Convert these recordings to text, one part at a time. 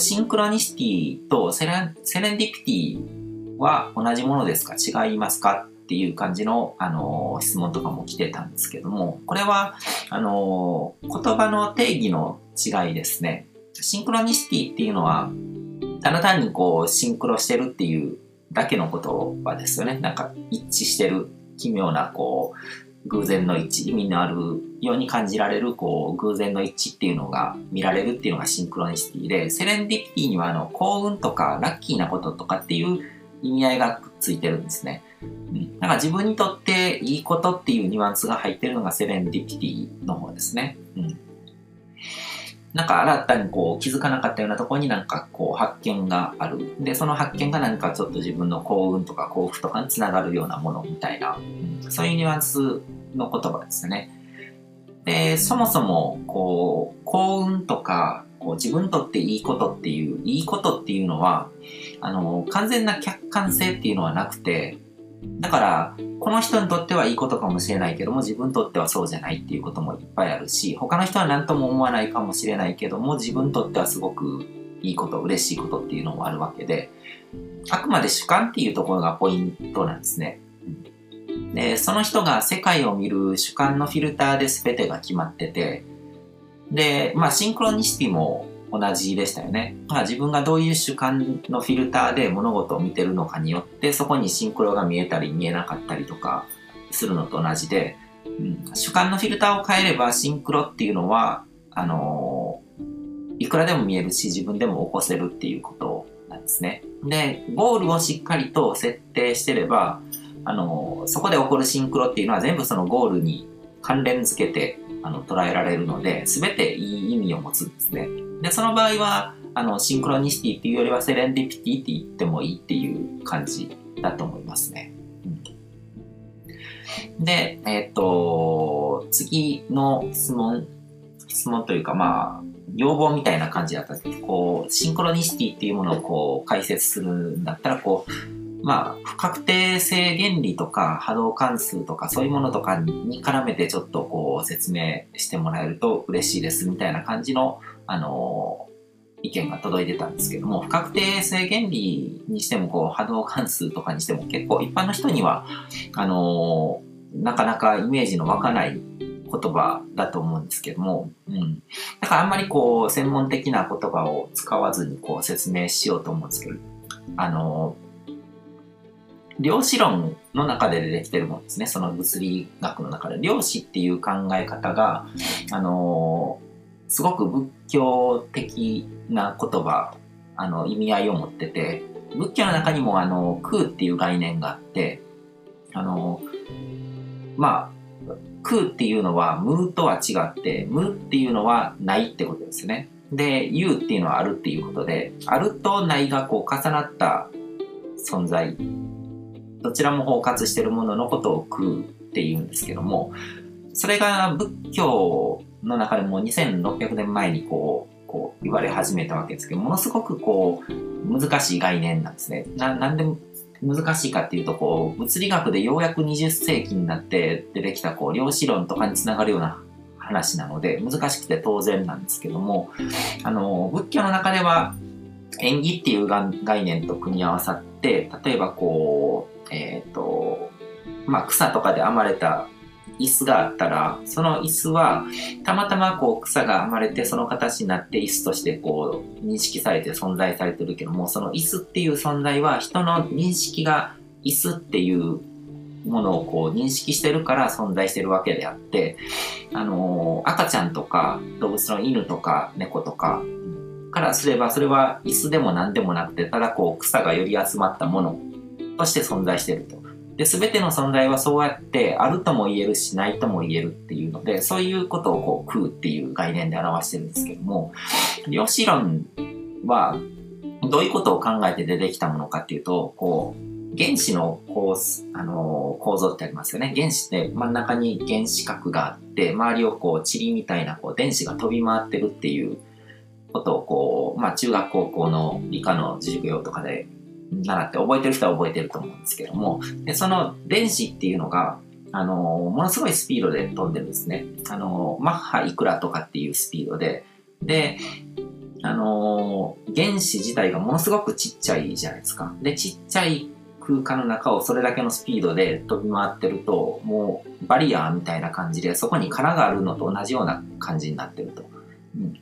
シンクロニシティとセレンセレンディピティは同じものですか違いますかっていう感じの、あの質問とかも来てたんですけども、これは、あの言葉の定義の違いですね。シンクロニシティっていうのは、ただ単にこう、シンクロしてるっていうだけの言葉ですよね。なんか一致してる奇妙なこう、偶然の一致、意味のあるように感じられるこう偶然の一致っていうのが見られるっていうのがシンクロニシティで、セレンディピティにはあの幸運とかラッキーなこととかっていう意味合いがくっついてるんですね。うん、だか自分にとっていいことっていうニュアンスが入ってるのがセレンディピティの方ですね。うんなんか新たにこう気づかなかったようなところになんかこう発見がある。で、その発見が何かちょっと自分の幸運とか幸福とかにつながるようなものみたいな、うん、そういうニュアンスの言葉ですね。で、そもそもこう幸運とかこう自分にとっていいことっていう、いいことっていうのは、あの、完全な客観性っていうのはなくて、だから、この人にとってはいいことかもしれないけども、自分にとってはそうじゃないっていうこともいっぱいあるし、他の人は何とも思わないかもしれないけども、自分にとってはすごくいいこと、嬉しいことっていうのもあるわけで、あくまで主観っていうところがポイントなんですね。で、その人が世界を見る主観のフィルターで全てが決まってて、で、まあ、シンクロニシティも同じでしたよね。まあ、自分がどういう主観のフィルターで物事を見てるのかによってそこにシンクロが見えたり見えなかったりとかするのと同じで、うん、主観のフィルターを変えればシンクロっていうのはあのー、いくらでも見えるし自分でも起こせるっていうことなんですね。でゴールをしっかりと設定してればあの、そこで起こるシンクロっていうのは全部そのゴールに関連づけてあの捉えられるので全ていい意味を持つんですね。で、その場合は、あの、シンクロニシティっていうよりはセレンディピティって言ってもいいっていう感じだと思いますね。うん、で、えっ、ー、と、次の質問、質問というか、まあ、要望みたいな感じだったんですけど、こう、シンクロニシティっていうものをこう、解説するんだったら、こう、まあ、不確定性原理とか波動関数とかそういうものとかに絡めてちょっとこう説明してもらえると嬉しいですみたいな感じのあの、意見が届いてたんですけども、不確定性原理にしても、こう、波動関数とかにしても結構一般の人には、あの、なかなかイメージの湧かない言葉だと思うんですけども、うん。だからあんまりこう、専門的な言葉を使わずにこう説明しようと思うんですけど、あの、量子論の中で出てきてるものですね。その物理学の中で。量子っていう考え方が、あの、すごく仏教的な言葉、あの、意味合いを持ってて、仏教の中にもあの、空っていう概念があって、あの、まあ、空っていうのは無とは違って、無っていうのはないってことですね。で、有っていうのはあるっていうことで、あるとないがこう重なった存在、どちらも包括しているもののことを空っていうんですけども、それが仏教の中でも2600年前にこう、こう言われ始めたわけですけど、ものすごくこう、難しい概念なんですね。な、なんで難しいかっていうと、こう、物理学でようやく20世紀になって出てきた、こう、量子論とかにつながるような話なので、難しくて当然なんですけども、あの、仏教の中では、縁起っていう概念と組み合わさって、例えばこう、えっ、ー、と、まあ、草とかで編まれた椅子があったら、その椅子は、たまたまこう草が編まれてその形になって椅子としてこう認識されて存在されてるけども、その椅子っていう存在は人の認識が椅子っていうものをこう認識してるから存在してるわけであって、あのー、赤ちゃんとか動物の犬とか猫とかからすればそれは椅子でも何でもなくて、ただこう草がより集まったものとして存在してると。で、すべての存在はそうやってあるとも言えるし、ないとも言えるっていうので、そういうことをこう、空っていう概念で表してるんですけども、量子論は、どういうことを考えて出てきたものかっていうと、こう、原子の構あの構造ってありますよね。原子って真ん中に原子核があって、周りをこう、塵みたいなこう電子が飛び回ってるっていうことをこう、まあ中学高校の理科の授業とかで習って覚えてる人は覚えてると思うんですけども、でその電子っていうのが、あの、ものすごいスピードで飛んでるんですね。あの、マッハいくらとかっていうスピードで、で、あの、原子自体がものすごくちっちゃいじゃないですか。で、ちっちゃい空間の中をそれだけのスピードで飛び回ってると、もうバリアーみたいな感じで、そこに殻があるのと同じような感じになってると。うん、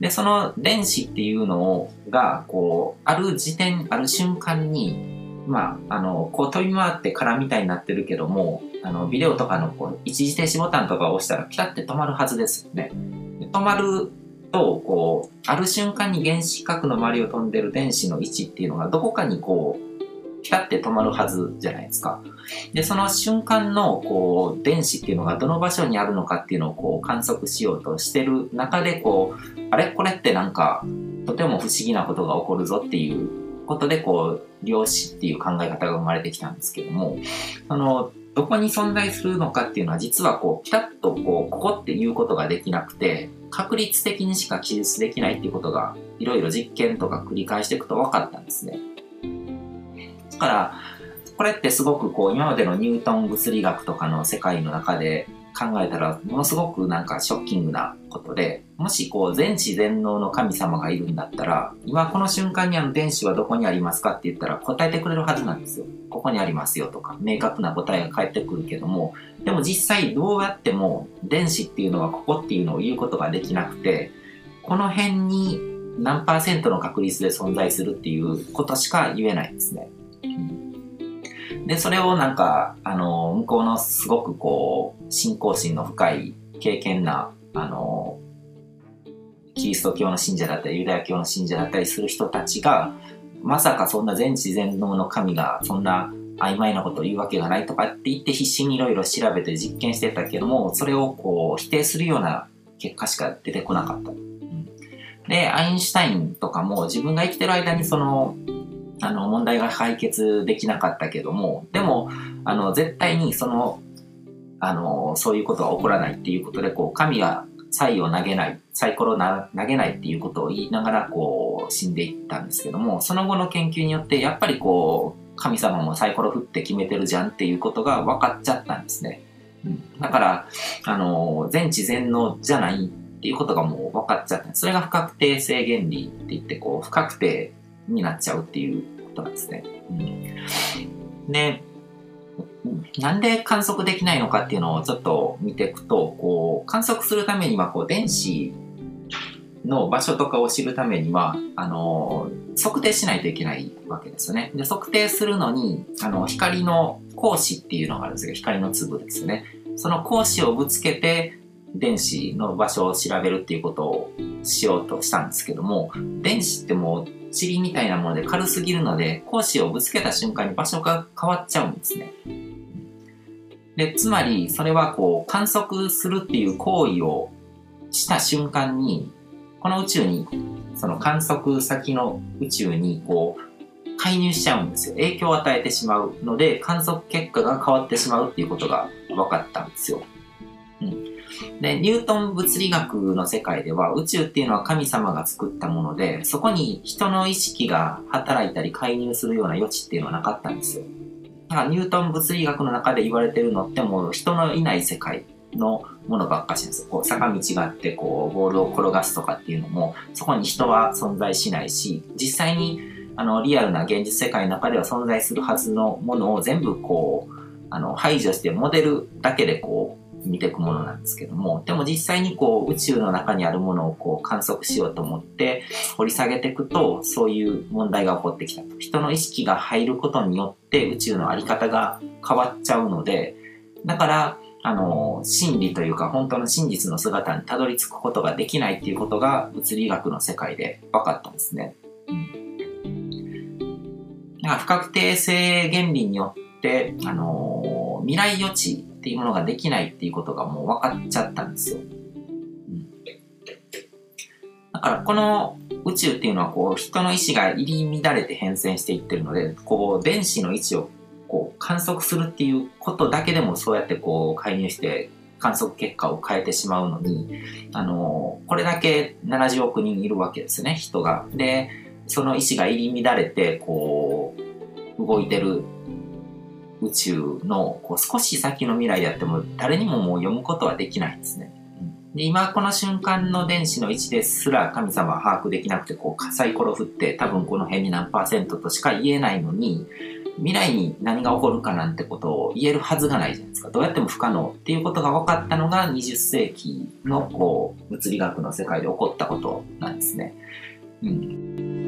で、その電子っていうのをが、こう、ある時点、ある瞬間に、まあ、あの、こう飛び回って空みたいになってるけども、あの、ビデオとかのこう一時停止ボタンとかを押したらピタって止まるはずですよね。止まると、こう、ある瞬間に原子核の周りを飛んでる電子の位置っていうのがどこかにこう、ピタって止まるはずじゃないですか。で、その瞬間の、こう、電子っていうのがどの場所にあるのかっていうのをこう観測しようとしてる中で、こう、あれ？これってなんか、とても不思議なことが起こるぞっていうことで、こう、量子っていう考え方が生まれてきたんですけども、その、どこに存在するのかっていうのは実はこう、ピタッとこう、ここっていうことができなくて、確率的にしか記述できないっていうことが、いろいろ実験とか繰り返していくと分かったんですね。だから、これってすごくこう、今までのニュートン物理学とかの世界の中で考えたら、ものすごくなんかショッキングなことで、もしこう、全知全能の神様がいるんだったら、今この瞬間にあの電子はどこにありますかって言ったら答えてくれるはずなんですよ。ここにありますよとか、明確な答えが返ってくるけども、でも実際どうやっても電子っていうのはここっていうのを言うことができなくて、この辺に何パーセントの確率で存在するっていうことしか言えないんですね。で、それをなんか、あの、向こうのすごくこう、信仰心の深い、経験な、あの、キリスト教の信者だったり、ユダヤ教の信者だったりする人たちが、まさかそんな全知全能の神が、そんな曖昧なことを言うわけがないとかって言って必死にいろいろ調べて実験してたけども、それをこう、否定するような結果しか出てこなかった。で、アインシュタインとかも自分が生きてる間にそのあの、問題が解決できなかったけども、でも、あの、絶対にその、あの、そういうことは起こらないっていうことで、こう、神がサイを投げない、サイコロを投げないっていうことを言いながら、こう、死んでいったんですけども、その後の研究によって、やっぱりこう、神様もサイコロ振って決めてるじゃんっていうことが分かっちゃったんですね。うん、だから、あの、全知全能じゃないっていうことがもう分かっちゃった。それが不確定性原理って言って、こう、不確定になっちゃうっていうことなんですね。うん、で、なんで観測できないのかっていうのをちょっと見ていくと、こう、観測するためには、こう、電子の場所とかを知るためには、あの、測定しないといけないわけですよね。で、測定するのに、あの、光の光子っていうのがあるんですけど、光の粒ですね。その光子をぶつけて、電子の場所を調べるっていうことをしようとしたんですけども、電子ってもう塵みたいなもので軽すぎるので、格子をぶつけた瞬間に場所が変わっちゃうんですね。で、つまり、それはこう、観測するっていう行為をした瞬間に、この宇宙に、その観測先の宇宙に、こう、介入しちゃうんですよ。影響を与えてしまうので、観測結果が変わってしまうっていうことが分かったんですよ。うん。で、ニュートン物理学の世界では宇宙っていうのは神様が作ったもので、そこに人の意識が働いたり介入するような余地っていうのはなかったんですよ。だからニュートン物理学の中で言われてるのってもう人のいない世界のものばっかしです。こう坂道があってこうボールを転がすとかっていうのもそこに人は存在しないし、実際にあのリアルな現実世界の中では存在するはずのものを全部こうあの排除してモデルだけでこう見ていくものなんですけども、でも実際にこう宇宙の中にあるものをこう観測しようと思って掘り下げていくと、そういう問題が起こってきたと。人の意識が入ることによって宇宙のあり方が変わっちゃうので、だから、あの、真理というか本当の真実の姿にたどり着くことができないっていうことが物理学の世界で分かったんですね。うん。だから不確定性原理によって、あの、未来予知っていうものができないっていうことがもう分かっちゃったんですよ。うん、だからこの宇宙っていうのはこう人の意志が入り乱れて変遷していってるので、こう電子の位置をこう観測するっていうことだけでもそうやってこう介入して観測結果を変えてしまうのに、あのこれだけ70億人いるわけですね、人が。で、その意志が入り乱れて、こう、動いてる宇宙のこう少し先の未来であっても誰にももう読むことはできないんですね。うん、で今この瞬間の電子の位置ですら神様は把握できなくてこうサイコロ振って多分この辺に何パーセントとしか言えないのに未来に何が起こるかなんてことを言えるはずがないじゃないですかどうやっても不可能っていうことが分かったのが20世紀のこう物理学の世界で起こったことなんですね。うん